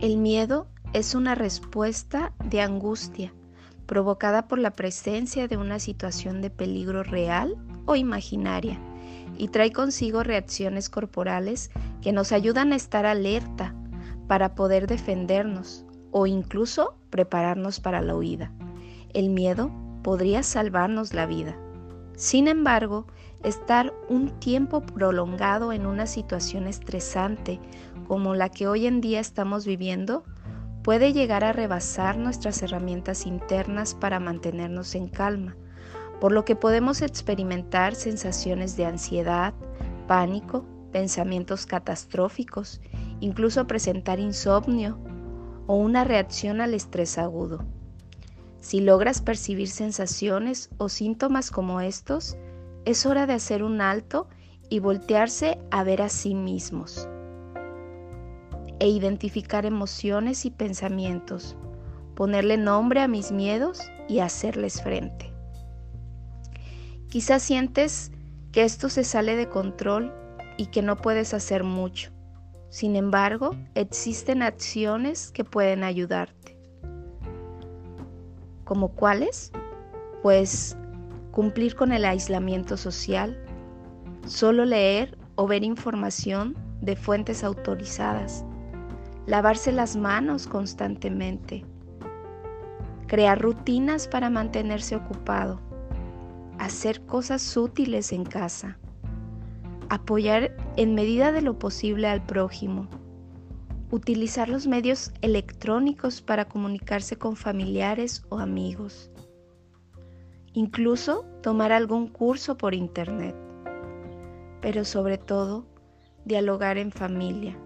El miedo es una respuesta de angustia provocada por la presencia de una situación de peligro real o imaginaria y trae consigo reacciones corporales que nos ayudan a estar alerta para poder defendernos o incluso prepararnos para la huida. El miedo podría salvarnos la vida. Sin embargo, estar un tiempo prolongado en una situación estresante como la que hoy en día estamos viviendo puede llegar a rebasar nuestras herramientas internas para mantenernos en calma, por lo que podemos experimentar sensaciones de ansiedad, pánico, pensamientos catastróficos, incluso presentar insomnio o una reacción al estrés agudo. Si logras percibir sensaciones o síntomas como estos, es hora de hacer un alto y voltearse a ver a sí mismos e identificar emociones y pensamientos, ponerle nombre a mis miedos y hacerles frente. Quizás sientes que esto se sale de control y que no puedes hacer mucho. Sin embargo, existen acciones que pueden ayudarte. ¿Como cuáles? Pues cumplir con el aislamiento social, solo leer o ver información de fuentes autorizadas, lavarse las manos constantemente, crear rutinas para mantenerse ocupado, hacer cosas útiles en casa, apoyar en medida de lo posible al prójimo, utilizar los medios electrónicos para comunicarse con familiares o amigos, incluso tomar algún curso por internet, pero sobre todo dialogar en familia